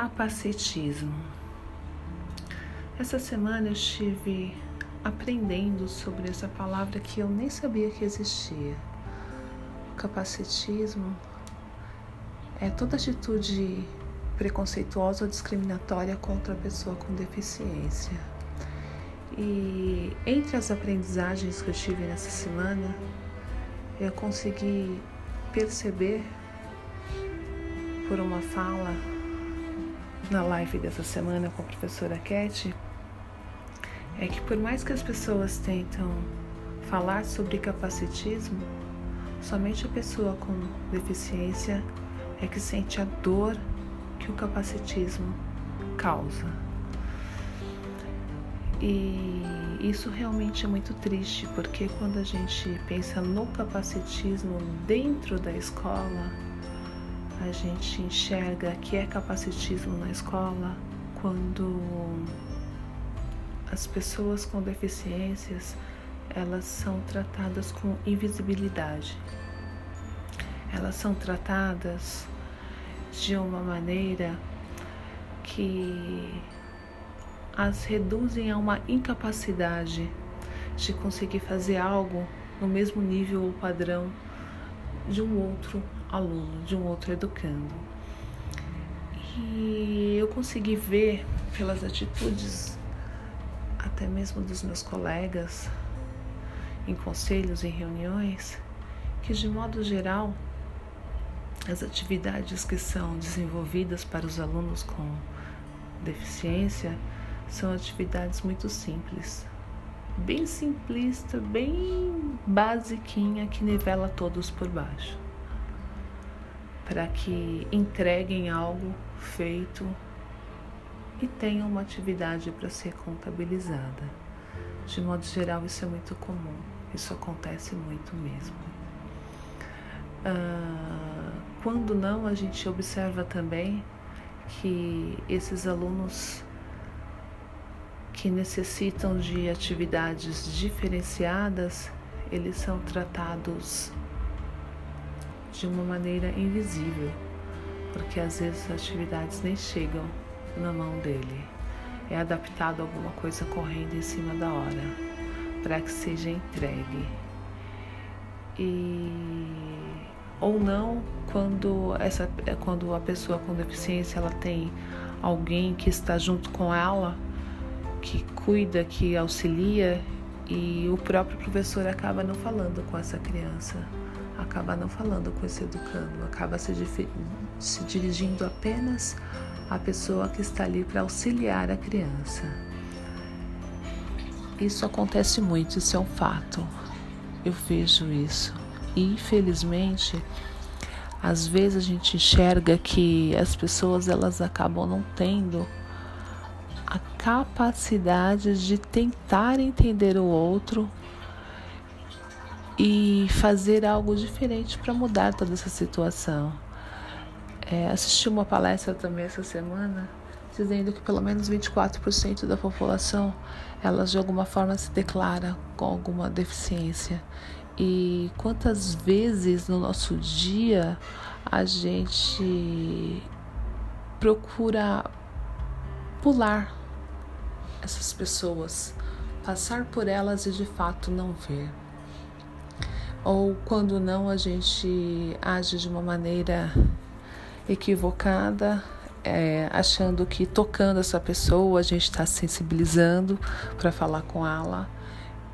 capacitismo. Essa semana eu estive aprendendo sobre essa palavra que eu nem sabia que existia. O capacitismo é toda atitude preconceituosa ou discriminatória contra a pessoa com deficiência. E entre as aprendizagens que eu tive nessa semana, eu consegui perceber por uma fala na live dessa semana com a professora Cat é que por mais que as pessoas tentam falar sobre capacitismo, somente a pessoa com deficiência é que sente a dor que o capacitismo causa. E isso realmente é muito triste, porque quando a gente pensa no capacitismo dentro da escola, a gente enxerga que é capacitismo na escola quando as pessoas com deficiências elas são tratadas com invisibilidade. Elas são tratadas de uma maneira que as reduzem a uma incapacidade de conseguir fazer algo no mesmo nível ou padrão de um outro aluno, de um outro educando. E eu consegui ver pelas atitudes até mesmo dos meus colegas em conselhos, em reuniões, que de modo geral as atividades que são desenvolvidas para os alunos com deficiência são atividades muito simples, bem simplista, bem basiquinha que nivela todos por baixo, para que entreguem algo feito e tenham uma atividade para ser contabilizada. De modo geral, isso é muito comum, isso acontece muito mesmo. Ah, quando não, a gente observa também que esses alunos que necessitam de atividades diferenciadas, eles são tratados de uma maneira invisível, porque às vezes as atividades nem chegam na mão dele. É adaptado alguma coisa correndo em cima da hora para que seja entregue. E ou não quando essa quando a pessoa com deficiência ela tem alguém que está junto com ela que cuida, que auxilia e o próprio professor acaba não falando com essa criança, acaba não falando com esse educando, acaba se, se dirigindo apenas à pessoa que está ali para auxiliar a criança. Isso acontece muito, isso é um fato. Eu vejo isso. E infelizmente, às vezes a gente enxerga que as pessoas elas acabam não tendo a capacidade de tentar entender o outro e fazer algo diferente para mudar toda essa situação. É, assisti uma palestra também essa semana dizendo que pelo menos 24% da população elas de alguma forma se declara com alguma deficiência. E quantas vezes no nosso dia a gente procura pular essas pessoas, passar por elas e de fato não ver. Ou quando não, a gente age de uma maneira equivocada, é, achando que tocando essa pessoa a gente está sensibilizando para falar com ela.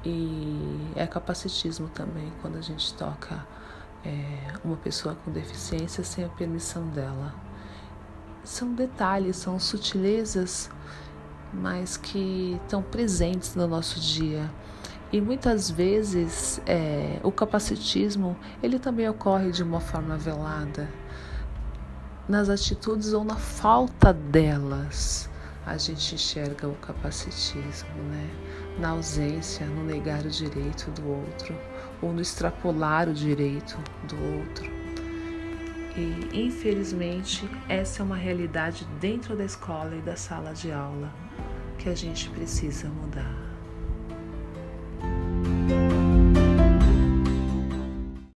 E é capacitismo também quando a gente toca é, uma pessoa com deficiência sem a permissão dela. São detalhes, são sutilezas mas que estão presentes no nosso dia. E muitas vezes é, o capacitismo ele também ocorre de uma forma velada, nas atitudes ou na falta delas. A gente enxerga o capacitismo, né? Na ausência, no negar o direito do outro, ou no extrapolar o direito do outro. E infelizmente, essa é uma realidade dentro da escola e da sala de aula que a gente precisa mudar.